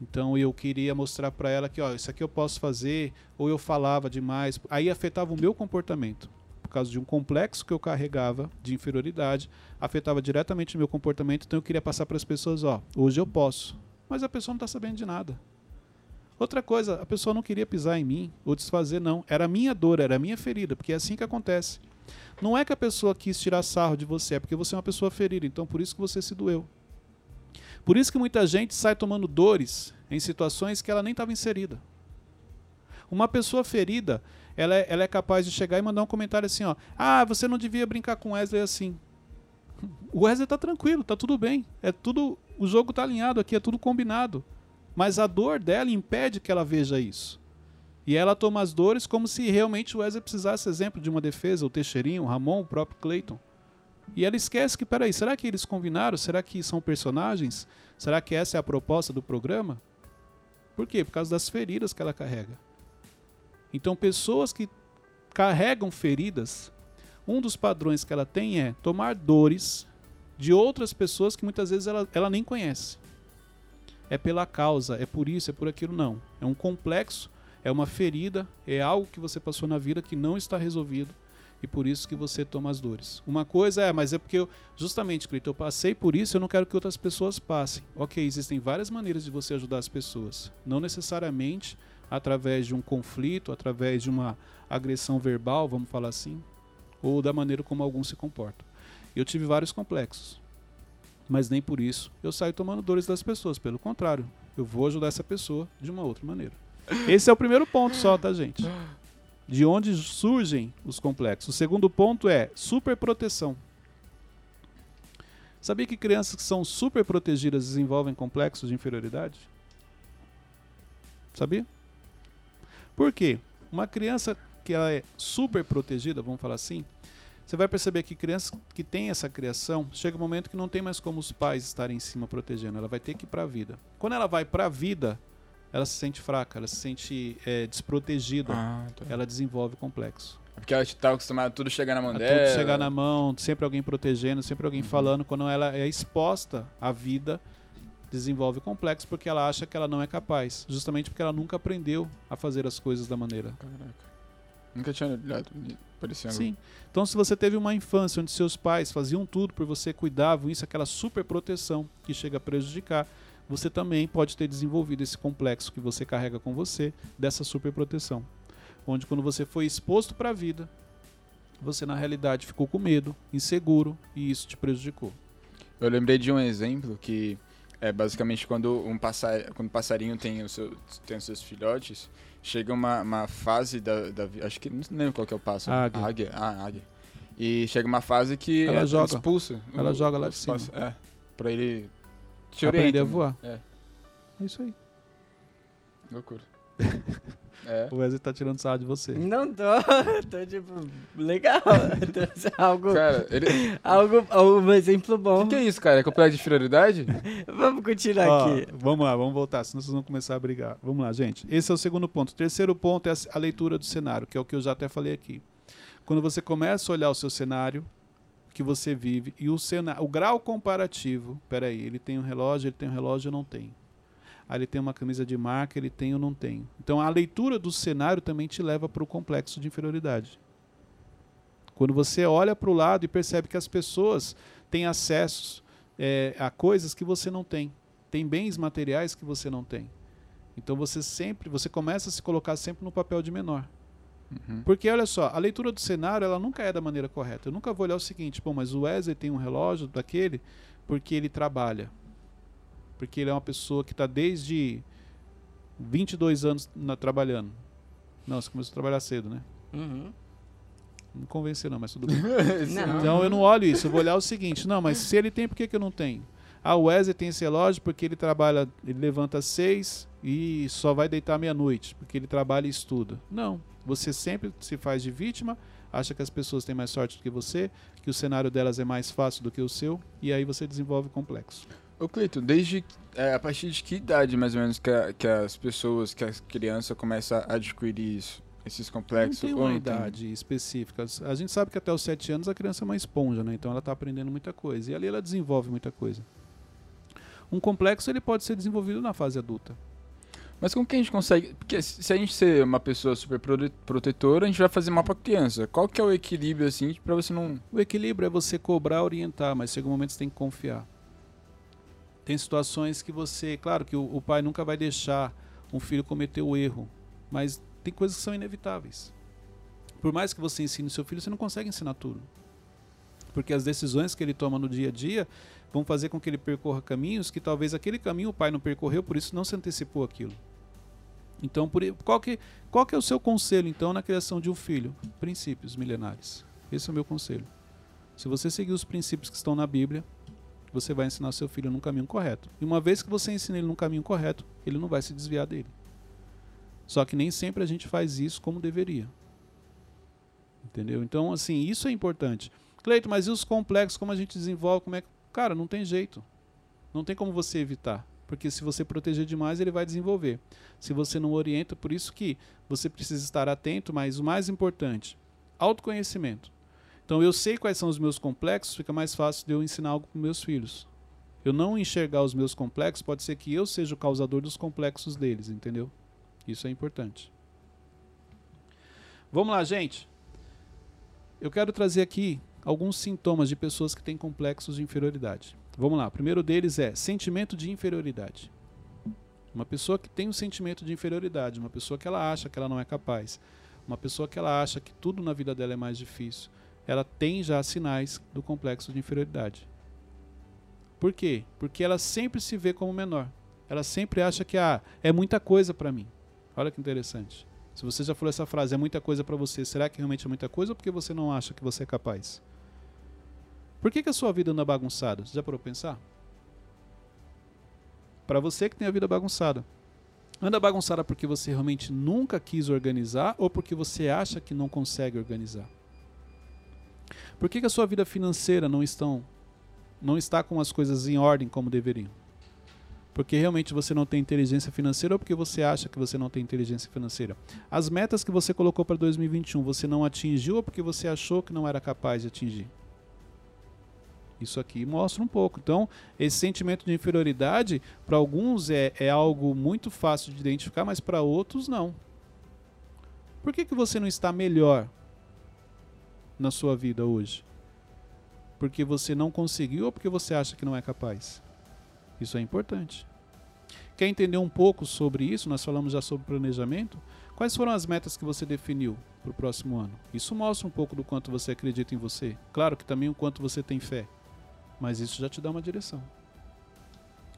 [SPEAKER 1] Então eu queria mostrar para ela que, ó, isso aqui eu posso fazer, ou eu falava demais. Aí afetava o meu comportamento. Por causa de um complexo que eu carregava de inferioridade, afetava diretamente o meu comportamento. Então eu queria passar para as pessoas, ó, hoje eu posso. Mas a pessoa não está sabendo de nada. Outra coisa, a pessoa não queria pisar em mim ou desfazer, não. Era a minha dor, era a minha ferida, porque é assim que acontece. Não é que a pessoa quis tirar sarro de você, é porque você é uma pessoa ferida, então por isso que você se doeu. Por isso que muita gente sai tomando dores em situações que ela nem estava inserida. Uma pessoa ferida, ela é, ela é capaz de chegar e mandar um comentário assim, ó. Ah, você não devia brincar com Wesley assim. O Wesley tá tranquilo, tá tudo bem. É tudo. O jogo tá alinhado aqui, é tudo combinado. Mas a dor dela impede que ela veja isso. E ela toma as dores como se realmente o Wesley precisasse, exemplo, de uma defesa, o Teixeirinho, o Ramon, o próprio Clayton. E ela esquece que, peraí, será que eles combinaram? Será que são personagens? Será que essa é a proposta do programa? Por quê? Por causa das feridas que ela carrega. Então, pessoas que carregam feridas, um dos padrões que ela tem é tomar dores de outras pessoas que muitas vezes ela, ela nem conhece. É pela causa, é por isso, é por aquilo, não. É um complexo é uma ferida, é algo que você passou na vida que não está resolvido e por isso que você toma as dores. Uma coisa é, mas é porque eu, justamente, Cleiton, eu passei por isso, eu não quero que outras pessoas passem. Ok, existem várias maneiras de você ajudar as pessoas, não necessariamente através de um conflito, através de uma agressão verbal, vamos falar assim, ou da maneira como alguns se comportam. Eu tive vários complexos, mas nem por isso eu saio tomando dores das pessoas, pelo contrário, eu vou ajudar essa pessoa de uma outra maneira. Esse é o primeiro ponto só, tá, gente? De onde surgem os complexos. O segundo ponto é superproteção. Sabia que crianças que são super protegidas desenvolvem complexos de inferioridade? Sabia? Por quê? Uma criança que ela é super protegida, vamos falar assim, você vai perceber que crianças que têm essa criação, chega um momento que não tem mais como os pais estarem em cima protegendo, ela vai ter que ir para a vida. Quando ela vai para a vida, ela se sente fraca, ela se sente é, desprotegida, ah, tá. ela desenvolve complexo.
[SPEAKER 2] É porque ela está acostumada a tudo chegar na mão a
[SPEAKER 1] dela. Tudo chegar na mão, sempre alguém protegendo, sempre alguém uhum. falando. Quando ela é exposta à vida, desenvolve complexo porque ela acha que ela não é capaz. Justamente porque ela nunca aprendeu a fazer as coisas da maneira. Caraca.
[SPEAKER 2] Nunca tinha olhado parecia
[SPEAKER 1] Sim. Então, se você teve uma infância onde seus pais faziam tudo por você, cuidavam, isso, aquela super proteção que chega a prejudicar, você também pode ter desenvolvido esse complexo que você carrega com você dessa superproteção. Onde quando você foi exposto para a vida, você na realidade ficou com medo, inseguro e isso te prejudicou.
[SPEAKER 2] Eu lembrei de um exemplo que é basicamente quando um passar, quando o passarinho tem, o seu, tem os seus filhotes, chega uma, uma fase da, da acho que não lembro qual que é o pássaro,
[SPEAKER 1] águia.
[SPEAKER 2] A águia, ah, águia. E chega uma fase que
[SPEAKER 1] ela
[SPEAKER 2] é,
[SPEAKER 1] joga,
[SPEAKER 2] expulsa.
[SPEAKER 1] Ela o, joga lá de cima.
[SPEAKER 2] É, para ele
[SPEAKER 1] te Aprender a voar.
[SPEAKER 2] É.
[SPEAKER 1] É isso aí.
[SPEAKER 2] Loucura.
[SPEAKER 1] É. O Wesley tá tirando sarro de você.
[SPEAKER 3] Não tô, tô tipo, legal. algo,
[SPEAKER 2] cara, ele...
[SPEAKER 3] algo, um exemplo bom.
[SPEAKER 2] O que, que, é isso, cara? É complexo de inferioridade?
[SPEAKER 3] vamos continuar Ó, aqui.
[SPEAKER 1] Vamos lá, vamos voltar, senão vocês vão começar a brigar. Vamos lá, gente. Esse é o segundo ponto. O terceiro ponto é a leitura do cenário, que é o que eu já até falei aqui. Quando você começa a olhar o seu cenário, que você vive e o, cenário, o grau comparativo. Peraí, ele tem um relógio, ele tem um relógio, eu não tenho. Aí ele tem uma camisa de marca, ele tem ou não tem. Então a leitura do cenário também te leva para o complexo de inferioridade. Quando você olha para o lado e percebe que as pessoas têm acessos é, a coisas que você não tem, tem bens materiais que você não tem. Então você sempre, você começa a se colocar sempre no papel de menor. Uhum. Porque olha só, a leitura do cenário ela nunca é da maneira correta. Eu nunca vou olhar o seguinte, pô, mas o Wesley tem um relógio daquele porque ele trabalha. Porque ele é uma pessoa que está desde 22 anos na, trabalhando. Não, você começou a trabalhar cedo, né?
[SPEAKER 3] Uhum.
[SPEAKER 1] Não me convenceu não, mas tudo bem. não. Então eu não olho isso, eu vou olhar o seguinte, não, mas se ele tem, por que, que eu não tenho? Ah, o Wesley tem esse relógio porque ele trabalha, ele levanta às seis e só vai deitar meia-noite, porque ele trabalha e estuda. Não. Você sempre se faz de vítima, acha que as pessoas têm mais sorte do que você, que o cenário delas é mais fácil do que o seu, e aí você desenvolve complexo.
[SPEAKER 2] Ô Cleiton, desde é, a partir de que idade mais ou menos que, a, que as pessoas, que as crianças começam a adquirir isso, esses complexos?
[SPEAKER 1] Não tem uma idade tem? específica. A gente sabe que até os 7 anos a criança é uma esponja, né? Então ela está aprendendo muita coisa. E ali ela desenvolve muita coisa. Um complexo ele pode ser desenvolvido na fase adulta.
[SPEAKER 2] Mas como que a gente consegue. Porque se a gente ser uma pessoa super protetora, a gente vai fazer mal pra criança. Qual que é o equilíbrio, assim, pra você não.
[SPEAKER 1] O equilíbrio é você cobrar, orientar, mas chega um momento que você tem que confiar. Tem situações que você. Claro que o, o pai nunca vai deixar um filho cometer o erro, mas tem coisas que são inevitáveis. Por mais que você ensine seu filho, você não consegue ensinar tudo. Porque as decisões que ele toma no dia a dia vão fazer com que ele percorra caminhos que talvez aquele caminho o pai não percorreu, por isso não se antecipou aquilo. Então, por, qual, que, qual que é o seu conselho, então, na criação de um filho? Princípios milenares. Esse é o meu conselho. Se você seguir os princípios que estão na Bíblia, você vai ensinar seu filho num caminho correto. E uma vez que você ensina ele num caminho correto, ele não vai se desviar dele. Só que nem sempre a gente faz isso como deveria. Entendeu? Então, assim, isso é importante. Cleito, mas e os complexos, como a gente desenvolve? Como é que... Cara, não tem jeito. Não tem como você evitar. Porque se você proteger demais, ele vai desenvolver. Se você não orienta, por isso que você precisa estar atento, mas o mais importante, autoconhecimento. Então eu sei quais são os meus complexos, fica mais fácil de eu ensinar algo para meus filhos. Eu não enxergar os meus complexos, pode ser que eu seja o causador dos complexos deles, entendeu? Isso é importante. Vamos lá, gente. Eu quero trazer aqui alguns sintomas de pessoas que têm complexos de inferioridade. Vamos lá. O primeiro deles é sentimento de inferioridade. Uma pessoa que tem um sentimento de inferioridade, uma pessoa que ela acha que ela não é capaz, uma pessoa que ela acha que tudo na vida dela é mais difícil, ela tem já sinais do complexo de inferioridade. Por quê? Porque ela sempre se vê como menor. Ela sempre acha que ah, é muita coisa para mim. Olha que interessante. Se você já falou essa frase, é muita coisa para você, será que realmente é muita coisa ou porque você não acha que você é capaz? Por que, que a sua vida anda bagunçada? Você já parou pensar? Para você que tem a vida bagunçada. Anda bagunçada porque você realmente nunca quis organizar ou porque você acha que não consegue organizar? Por que, que a sua vida financeira não, estão, não está com as coisas em ordem como deveriam? Porque realmente você não tem inteligência financeira ou porque você acha que você não tem inteligência financeira? As metas que você colocou para 2021 você não atingiu ou porque você achou que não era capaz de atingir? Isso aqui mostra um pouco. Então, esse sentimento de inferioridade, para alguns é, é algo muito fácil de identificar, mas para outros não. Por que, que você não está melhor na sua vida hoje? Porque você não conseguiu ou porque você acha que não é capaz? Isso é importante. Quer entender um pouco sobre isso? Nós falamos já sobre planejamento. Quais foram as metas que você definiu para o próximo ano? Isso mostra um pouco do quanto você acredita em você. Claro que também o quanto você tem fé mas isso já te dá uma direção.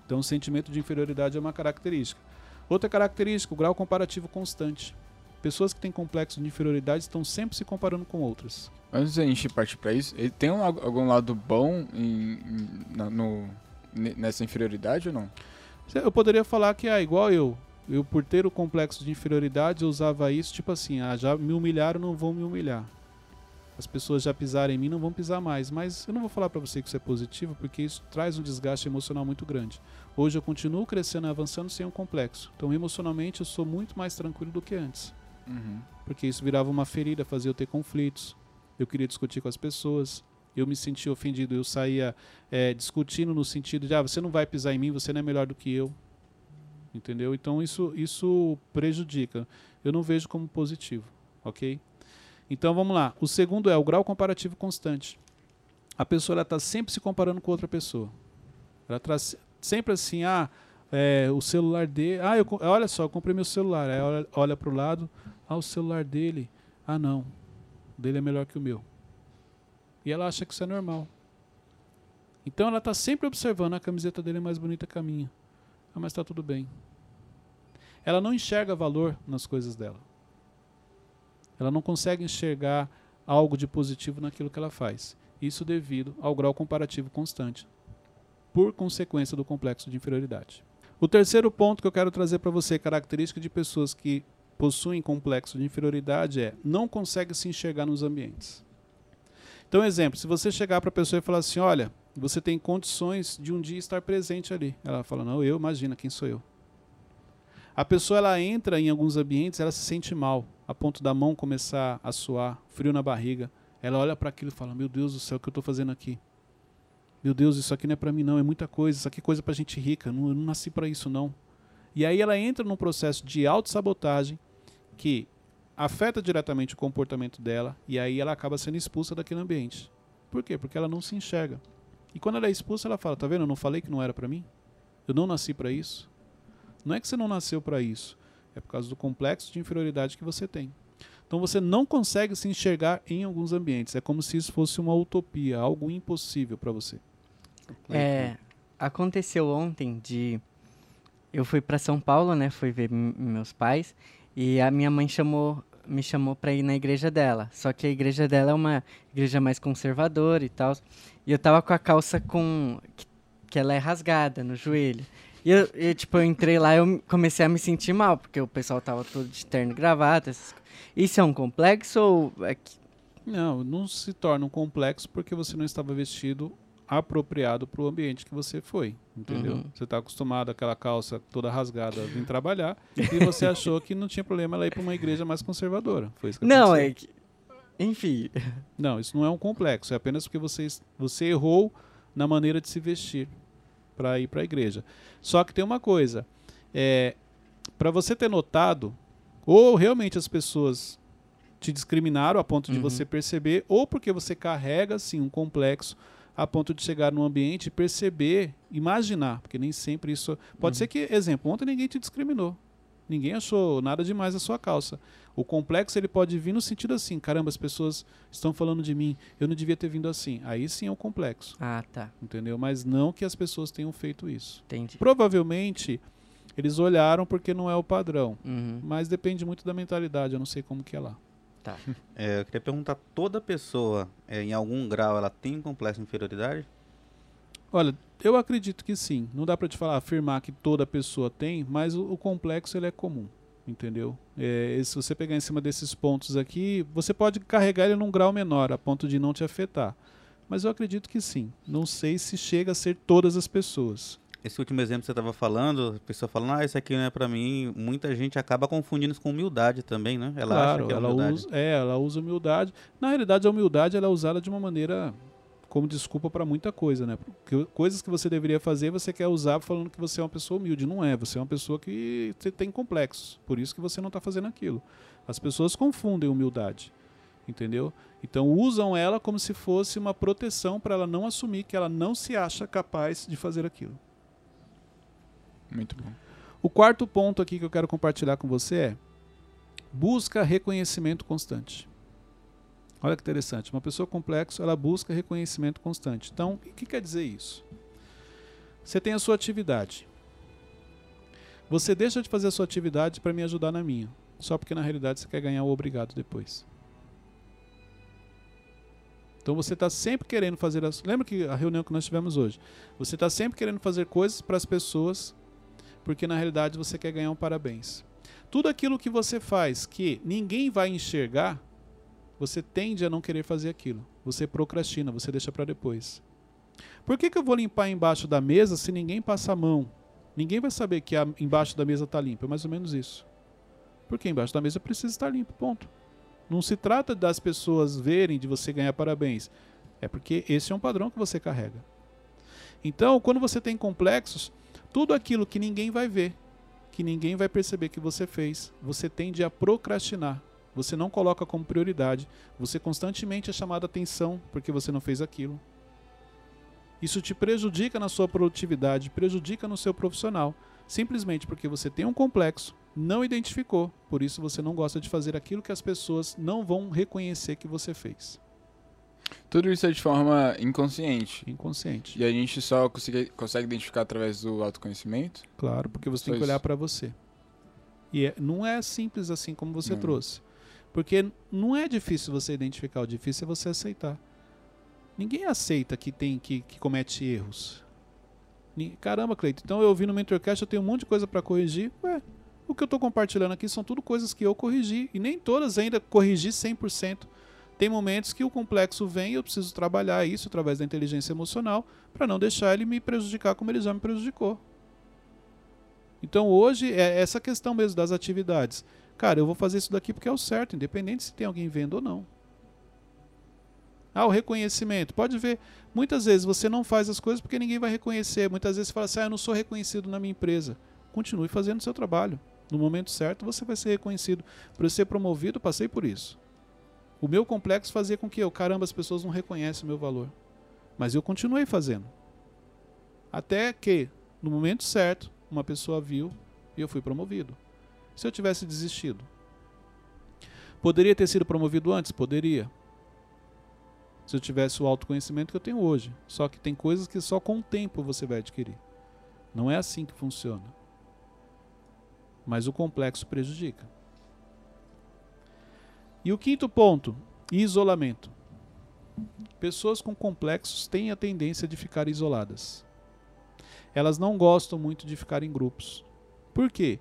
[SPEAKER 1] Então, o sentimento de inferioridade é uma característica. Outra característica, o grau comparativo constante. Pessoas que têm complexo de inferioridade estão sempre se comparando com outras.
[SPEAKER 2] Antes da gente partir para isso, tem um, algum lado bom em, no, nessa inferioridade ou não?
[SPEAKER 1] Eu poderia falar que, ah, igual eu, eu por ter o complexo de inferioridade, eu usava isso tipo assim, ah, já me humilharam, não vão me humilhar as pessoas já pisarem em mim não vão pisar mais. Mas eu não vou falar para você que isso é positivo, porque isso traz um desgaste emocional muito grande. Hoje eu continuo crescendo e avançando sem um complexo. Então, emocionalmente, eu sou muito mais tranquilo do que antes. Uhum. Porque isso virava uma ferida, fazia eu ter conflitos. Eu queria discutir com as pessoas. Eu me sentia ofendido. Eu saía é, discutindo no sentido de: ah, você não vai pisar em mim, você não é melhor do que eu. Entendeu? Então, isso, isso prejudica. Eu não vejo como positivo. Ok? Então vamos lá. O segundo é o grau comparativo constante. A pessoa está sempre se comparando com outra pessoa. Ela traz sempre assim, ah, é, o celular dele. Ah, eu, olha só, eu comprei meu celular. Aí olha, olha para o lado, ah, o celular dele. Ah, não. O dele é melhor que o meu. E ela acha que isso é normal. Então ela está sempre observando, a camiseta dele é mais bonita que a minha. Ah, mas está tudo bem. Ela não enxerga valor nas coisas dela. Ela não consegue enxergar algo de positivo naquilo que ela faz. Isso devido ao grau comparativo constante, por consequência do complexo de inferioridade. O terceiro ponto que eu quero trazer para você, característica de pessoas que possuem complexo de inferioridade, é não consegue se enxergar nos ambientes. Então, exemplo, se você chegar para a pessoa e falar assim, olha, você tem condições de um dia estar presente ali. Ela fala, não, eu, imagina, quem sou eu? A pessoa ela entra em alguns ambientes, ela se sente mal, a ponto da mão começar a suar, frio na barriga. Ela olha para aquilo e fala: Meu Deus do céu, o que eu estou fazendo aqui? Meu Deus, isso aqui não é para mim, não, é muita coisa, isso aqui é coisa para gente rica, não, eu não nasci para isso, não. E aí ela entra num processo de autossabotagem que afeta diretamente o comportamento dela e aí ela acaba sendo expulsa daquele ambiente. Por quê? Porque ela não se enxerga. E quando ela é expulsa, ela fala: Tá vendo? Eu não falei que não era para mim? Eu não nasci para isso. Não é que você não nasceu para isso, é por causa do complexo de inferioridade que você tem. Então você não consegue se enxergar em alguns ambientes. É como se isso fosse uma utopia, algo impossível para você.
[SPEAKER 3] É, aconteceu ontem de eu fui para São Paulo, né? Fui ver meus pais e a minha mãe chamou me chamou para ir na igreja dela. Só que a igreja dela é uma igreja mais conservadora e tal. E eu tava com a calça com que, ela é rasgada no joelho. E eu, eu, tipo, eu entrei lá e eu comecei a me sentir mal, porque o pessoal tava todo de terno e gravata, essas. Isso é um complexo ou é que...
[SPEAKER 1] Não, não se torna um complexo porque você não estava vestido apropriado para o ambiente que você foi, entendeu?
[SPEAKER 3] Uhum.
[SPEAKER 1] Você está acostumado àquela calça toda rasgada a vir trabalhar e você achou que não tinha problema ela ir para uma igreja mais conservadora. Foi isso que
[SPEAKER 3] Não,
[SPEAKER 1] aconteceu.
[SPEAKER 3] é que... Enfim.
[SPEAKER 1] Não, isso não é um complexo, é apenas porque você, você errou na maneira de se vestir para ir para a igreja. Só que tem uma coisa, é, para você ter notado, ou realmente as pessoas te discriminaram a ponto de
[SPEAKER 3] Uhum.
[SPEAKER 1] você perceber, ou porque você carrega assim um complexo a ponto de chegar num ambiente e perceber, imaginar, porque nem sempre isso pode
[SPEAKER 3] Uhum.
[SPEAKER 1] ser que, exemplo, ontem ninguém te discriminou. Ninguém achou nada demais a sua calça. O complexo ele pode vir no sentido assim, caramba, as pessoas estão falando de mim, eu não devia ter vindo assim. Aí sim é um complexo,
[SPEAKER 3] Ah, tá.
[SPEAKER 1] entendeu? Mas não que as pessoas tenham feito isso.
[SPEAKER 3] Entendi.
[SPEAKER 1] Provavelmente eles olharam porque não é o padrão,
[SPEAKER 3] Uhum.
[SPEAKER 1] mas depende muito da mentalidade, eu não sei como que é lá.
[SPEAKER 3] Tá.
[SPEAKER 4] É, eu queria perguntar, toda pessoa, é, em algum grau, ela tem um complexo de inferioridade?
[SPEAKER 1] Olha, eu acredito que sim. Não dá pra te falar, afirmar que toda pessoa tem, mas o, o complexo ele é comum, entendeu? É, se você pegar em cima desses pontos aqui, você pode carregar ele num grau menor, a ponto de não te afetar. Mas eu acredito que sim. Não sei se chega a ser todas as pessoas.
[SPEAKER 4] Esse último exemplo que você estava falando, a pessoa falando, ah, isso aqui não é pra mim, muita gente acaba confundindo isso com humildade também, né? Ela
[SPEAKER 1] claro,
[SPEAKER 4] acha que é
[SPEAKER 1] ela
[SPEAKER 4] humildade.
[SPEAKER 1] usa, é, ela usa humildade. Na realidade, a humildade ela é usada de uma maneira como desculpa para muita coisa, né? Porque coisas que você deveria fazer, você quer usar falando que você é uma pessoa humilde. Não é, você é uma pessoa que tem complexos. Por isso que você não está fazendo aquilo. As pessoas confundem humildade, entendeu? Então usam ela como se fosse uma proteção para ela não assumir que ela não se acha capaz de fazer aquilo.
[SPEAKER 2] Muito bom.
[SPEAKER 1] O quarto ponto aqui que eu quero compartilhar com você é busca reconhecimento constante. Olha que interessante. Uma pessoa complexa, ela busca reconhecimento constante. Então, o que quer dizer isso? Você tem a sua atividade. Você deixa de fazer a sua atividade para me ajudar na minha. Só porque na realidade você quer ganhar o obrigado depois. Então você está sempre querendo fazer as. Lembra que a reunião que nós tivemos hoje? Você está sempre querendo fazer coisas para as pessoas, porque na realidade você quer ganhar um parabéns. Tudo aquilo que você faz que ninguém vai enxergar, você tende a não querer fazer aquilo. Você procrastina, você deixa para depois. Por que, que eu vou limpar embaixo da mesa se ninguém passa a mão? Ninguém vai saber que a, embaixo da mesa está limpo. É mais ou menos isso. Porque embaixo da mesa precisa estar limpo, ponto. Não se trata das pessoas verem de você ganhar parabéns. É porque esse é um padrão que você carrega. Então, quando você tem complexos, tudo aquilo que ninguém vai ver, que ninguém vai perceber que você fez, você tende a procrastinar. Você não coloca como prioridade. Você constantemente é chamado a atenção porque você não fez aquilo. Isso te prejudica na sua produtividade, prejudica no seu profissional. Simplesmente porque você tem um complexo, não identificou, por isso você não gosta de fazer aquilo que as pessoas não vão reconhecer que você fez.
[SPEAKER 2] Tudo isso é de forma inconsciente.
[SPEAKER 1] Inconsciente.
[SPEAKER 2] E a gente só consegue, consegue identificar através do autoconhecimento?
[SPEAKER 1] Claro, porque você
[SPEAKER 2] Só
[SPEAKER 1] tem que olhar para você. E é- não é simples assim como você
[SPEAKER 2] Não.
[SPEAKER 1] trouxe. Porque não é difícil você identificar, o difícil é você aceitar. Ninguém aceita que tem que, que comete erros. Caramba, Cleito, então eu vi no Mentorcast, eu tenho um monte de coisa para corrigir. Ué, o que eu estou compartilhando aqui são tudo coisas que eu corrigi. E nem todas ainda corrigi 100%. Tem momentos que o complexo vem e eu preciso trabalhar isso através da inteligência emocional para não deixar ele me prejudicar como ele já me prejudicou. Então hoje é essa questão mesmo das atividades. Cara, eu vou fazer isso daqui porque é o certo, independente se tem alguém vendo ou não. Ah, o reconhecimento. Pode ver, muitas vezes você não faz as coisas porque ninguém vai reconhecer. Muitas vezes você fala assim, ah, eu não sou reconhecido na minha empresa. Continue fazendo o seu trabalho. No momento certo você vai ser reconhecido. Para ser promovido, passei por isso. O meu complexo fazia com que eu, caramba, as pessoas não reconhecem o meu valor. Mas eu continuei fazendo. Até que, no momento certo, uma pessoa viu e eu fui promovido. Se eu tivesse desistido, poderia ter sido promovido antes? Poderia. Se eu tivesse o autoconhecimento que eu tenho hoje. Só que tem coisas que só com o tempo você vai adquirir. Não é assim que funciona. Mas o complexo prejudica. E o quinto ponto, isolamento. Pessoas com complexos têm a tendência de ficar isoladas. elas não gostam muito de ficar em grupos. Por quê?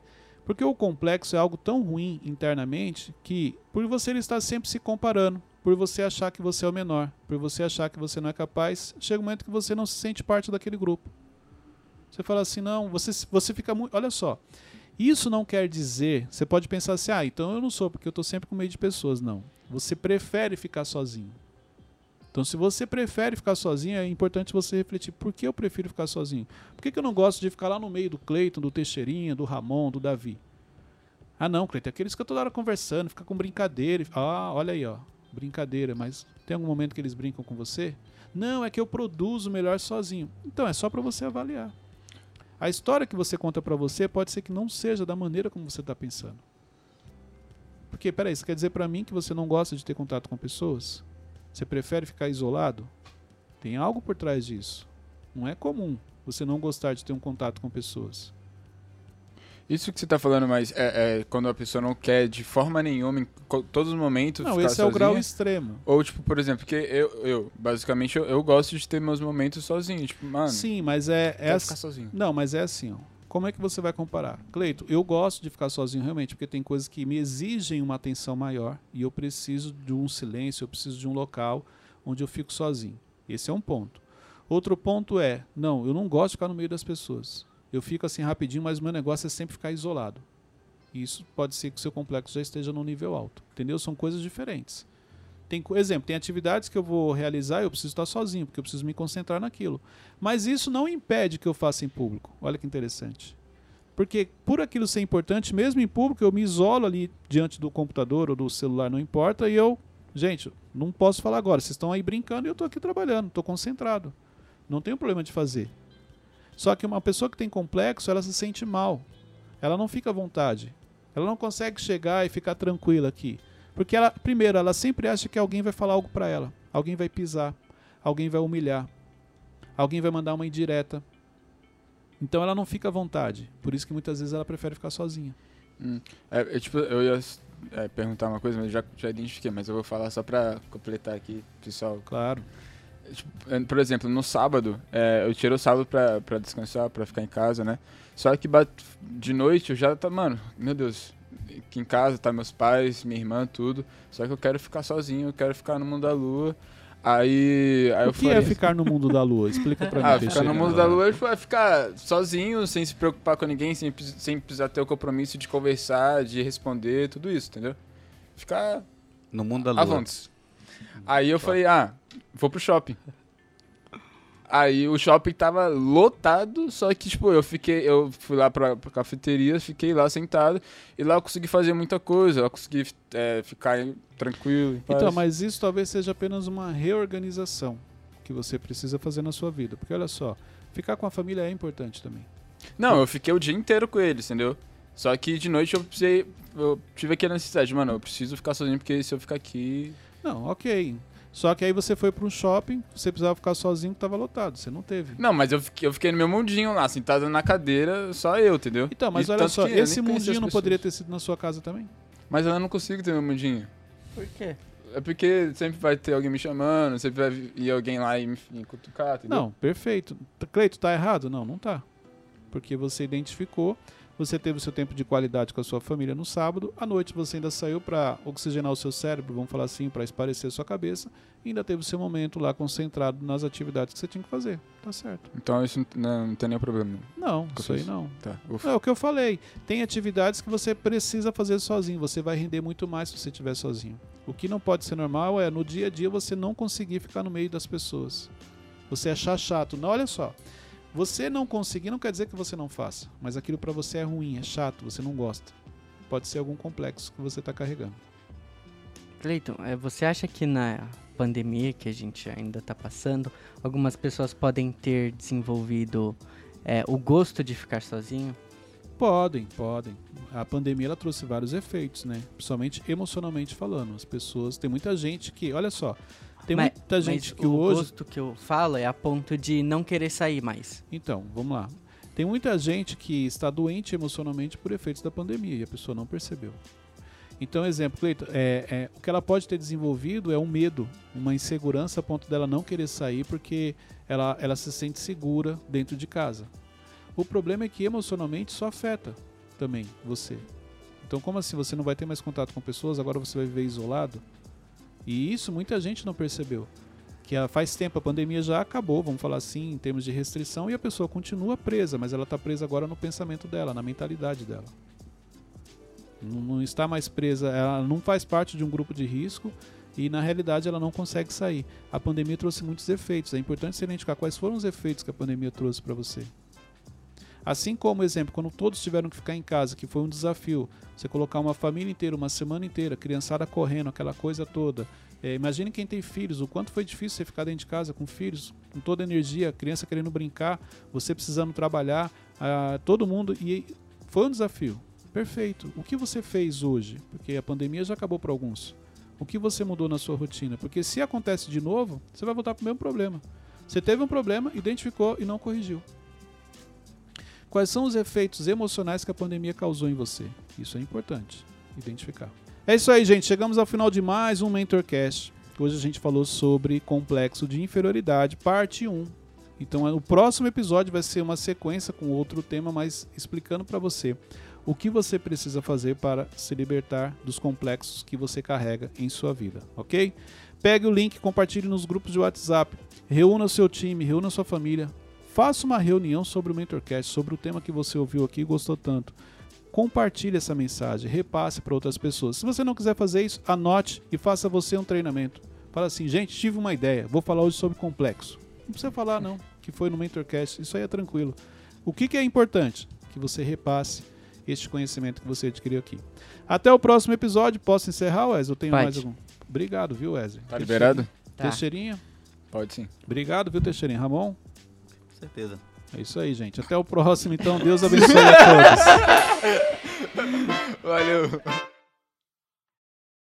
[SPEAKER 1] Porque o complexo é algo tão ruim internamente que, por você estar sempre se comparando, por você achar que você é o menor, por você achar que você não é capaz, chega um momento que você não se sente parte daquele grupo. Você fala assim, não, você, você fica muito. Olha só. Isso não quer dizer. Você pode pensar assim, ah, então eu não sou, porque eu estou sempre com meio de pessoas. Não. Você prefere ficar sozinho. Então, se você prefere ficar sozinho, é importante você refletir: por que eu prefiro ficar sozinho? Por que, que eu não gosto de ficar lá no meio do Cleiton, do Teixeirinha, do Ramon, do Davi? Ah, não, Cleiton, é aqueles que eu toda hora conversando, fica com brincadeira. Ah, olha aí, ó. Brincadeira, mas tem algum momento que eles brincam com você? Não, é que eu produzo melhor sozinho. Então, é só para você avaliar. A história que você conta para você pode ser que não seja da maneira como você está pensando. Porque, peraí, isso quer dizer para mim que você não gosta de ter contato com pessoas? Você prefere ficar isolado? Tem algo por trás disso. Não é comum você não gostar de ter um contato com pessoas.
[SPEAKER 2] Isso que você está falando, mas é, é, quando a pessoa não quer de forma nenhuma, em todos os momentos.
[SPEAKER 1] Não, esse é o grau extremo.
[SPEAKER 2] Ou, tipo, por exemplo, porque eu, eu basicamente, eu, eu, gosto de ter meus momentos sozinho. Tipo, mano.
[SPEAKER 1] Sim, mas é. é
[SPEAKER 2] assim, ficar sozinho.
[SPEAKER 1] Não, mas é assim, ó. Como é que você vai comparar? Cleito, eu gosto de ficar sozinho realmente, porque tem coisas que me exigem uma atenção maior e eu preciso de um silêncio, eu preciso de um local onde eu fico sozinho. Esse é um ponto. Outro ponto é, não, eu não gosto de ficar no meio das pessoas eu fico assim rapidinho, mas o meu negócio é sempre ficar isolado. Isso pode ser que o seu complexo já esteja num nível alto. Entendeu? São coisas diferentes. Tem exemplo, tem atividades que eu vou realizar e eu preciso estar sozinho, porque eu preciso me concentrar naquilo. Mas isso não impede que eu faça em público. Olha que interessante. Porque por aquilo ser importante, mesmo em público, eu me isolo ali diante do computador ou do celular, não importa, e eu, gente, não posso falar agora. Vocês estão aí brincando e eu estou aqui trabalhando, estou concentrado. Não tenho problema de fazer. Só que uma pessoa que tem complexo, ela se sente mal. Ela não fica à vontade. Ela não consegue chegar e ficar tranquila aqui. Porque ela, primeiro, ela sempre acha que alguém vai falar algo para ela. Alguém vai pisar, alguém vai humilhar, alguém vai mandar uma indireta. Então ela não fica à vontade. Por isso que muitas vezes ela prefere ficar sozinha.
[SPEAKER 2] Hum. É, eu, tipo, eu ia é, perguntar uma coisa, mas já, já identifiquei, mas eu vou falar só para completar aqui, pessoal.
[SPEAKER 1] Claro.
[SPEAKER 2] Tipo, é, por exemplo, no sábado, é, eu tiro o sábado pra, pra descansar, pra ficar em casa, né? Só que de noite eu já tá, mano, meu Deus, aqui em casa tá meus pais, minha irmã, tudo. Só que eu quero ficar sozinho, eu quero ficar no mundo da lua. Aí, aí
[SPEAKER 1] o que é ficar no mundo da lua? Explica pra mim.
[SPEAKER 2] Ah, ficar no mundo da lua é ficar sozinho, sem se preocupar com ninguém, sem, sem precisar ter o compromisso de conversar, de responder, tudo isso, entendeu? Ficar.
[SPEAKER 4] No mundo da lua.
[SPEAKER 2] Avante. Aí eu falei, ah, vou pro shopping. Aí o shopping tava lotado, só que, tipo, eu fiquei, eu fui lá pra, pra cafeteria, fiquei lá sentado, e lá eu consegui fazer muita coisa, eu consegui é, ficar tranquilo.
[SPEAKER 1] Então, mas isso talvez seja apenas uma reorganização que você precisa fazer na sua vida. Porque olha só, ficar com a família é importante também.
[SPEAKER 2] Não, eu fiquei o dia inteiro com eles, entendeu? Só que de noite eu precisei. Eu tive aquela necessidade, mano, eu preciso ficar sozinho, porque se eu ficar aqui.
[SPEAKER 1] Não, ok. Só que aí você foi para um shopping, você precisava ficar sozinho que tava lotado, você não teve.
[SPEAKER 2] Não, mas eu fiquei, eu fiquei no meu mundinho lá, sentado na cadeira, só eu, entendeu?
[SPEAKER 1] Então, mas e olha só, esse mundinho não poderia ter sido na sua casa também?
[SPEAKER 2] Mas eu não consigo ter meu mundinho.
[SPEAKER 3] Por quê?
[SPEAKER 2] É porque sempre vai ter alguém me chamando, sempre vai ir alguém lá e me, me cutucar, entendeu?
[SPEAKER 1] Não, perfeito. Cleito, tá errado? Não, não tá. Porque você identificou você teve o seu tempo de qualidade com a sua família no sábado, à noite você ainda saiu para oxigenar o seu cérebro, vamos falar assim, para esparecer a sua cabeça, e ainda teve o seu momento lá concentrado nas atividades que você tinha que fazer. Tá certo.
[SPEAKER 2] Então isso não, não tem nenhum problema.
[SPEAKER 1] Não, isso aí não.
[SPEAKER 2] Tá.
[SPEAKER 1] É o que eu falei. Tem atividades que você precisa fazer sozinho, você vai render muito mais se você estiver sozinho. O que não pode ser normal é no dia a dia você não conseguir ficar no meio das pessoas. Você achar chato. Não, olha só. Você não conseguir não quer dizer que você não faça, mas aquilo para você é ruim, é chato, você não gosta. Pode ser algum complexo que você está carregando.
[SPEAKER 3] Cleiton, é, você acha que na pandemia que a gente ainda está passando, algumas pessoas podem ter desenvolvido é, o gosto de ficar sozinho?
[SPEAKER 1] Podem, podem. A pandemia ela trouxe vários efeitos, né? Principalmente emocionalmente falando. As pessoas, tem muita gente que, olha só, tem mas, muita gente que
[SPEAKER 3] o
[SPEAKER 1] hoje.
[SPEAKER 3] O gosto que eu falo é a ponto de não querer sair mais.
[SPEAKER 1] Então, vamos lá. Tem muita gente que está doente emocionalmente por efeitos da pandemia e a pessoa não percebeu. Então, exemplo, Cleiton, é, é, o que ela pode ter desenvolvido é um medo, uma insegurança a ponto dela não querer sair porque ela, ela se sente segura dentro de casa. O problema é que emocionalmente isso afeta também você. Então, como assim você não vai ter mais contato com pessoas, agora você vai viver isolado? E isso muita gente não percebeu. Que faz tempo, a pandemia já acabou, vamos falar assim, em termos de restrição, e a pessoa continua presa, mas ela está presa agora no pensamento dela, na mentalidade dela. Não, não está mais presa, ela não faz parte de um grupo de risco e na realidade ela não consegue sair. A pandemia trouxe muitos efeitos, é importante você identificar quais foram os efeitos que a pandemia trouxe para você. Assim como, exemplo, quando todos tiveram que ficar em casa, que foi um desafio, você colocar uma família inteira, uma semana inteira, criançada correndo, aquela coisa toda. É, imagine quem tem filhos, o quanto foi difícil você ficar dentro de casa com filhos, com toda a energia, criança querendo brincar, você precisando trabalhar, todo mundo. E foi um desafio. Perfeito. O que você fez hoje? Porque a pandemia já acabou para alguns. O que você mudou na sua rotina? Porque se acontece de novo, você vai voltar para o mesmo problema. Você teve um problema, identificou e não corrigiu. Quais são os efeitos emocionais que a pandemia causou em você? Isso é importante identificar. É isso aí, gente. Chegamos ao final de mais um Mentorcast. Hoje a gente falou sobre complexo de inferioridade, parte 1. Então, o próximo episódio vai ser uma sequência com outro tema, mas explicando para você o que você precisa fazer para se libertar dos complexos que você carrega em sua vida, ok? Pegue o link, compartilhe nos grupos de WhatsApp, reúna seu time, reúna sua família, faça uma reunião sobre o Mentorcast, sobre o tema que você ouviu aqui e gostou tanto. Compartilhe essa mensagem, repasse para outras pessoas. Se você não quiser fazer isso, anote e faça você um treinamento. Fala assim, gente, tive uma ideia, vou falar hoje sobre complexo. Não precisa falar não, que foi no Mentorcast, isso aí é tranquilo. O que, que é importante? Que você repasse este conhecimento que você adquiriu aqui. Até o próximo episódio. Posso encerrar, Wesley? Eu tenho
[SPEAKER 3] Pode.
[SPEAKER 1] mais algum? Obrigado, viu, Wesley?
[SPEAKER 2] Tá liberado?
[SPEAKER 3] Tá.
[SPEAKER 1] Teixeirinha?
[SPEAKER 2] Pode sim.
[SPEAKER 1] Obrigado, viu, Teixeirinha? Ramon?
[SPEAKER 4] Com certeza.
[SPEAKER 1] É isso aí, gente. Até o próximo, então. Deus abençoe a todos.
[SPEAKER 2] Valeu.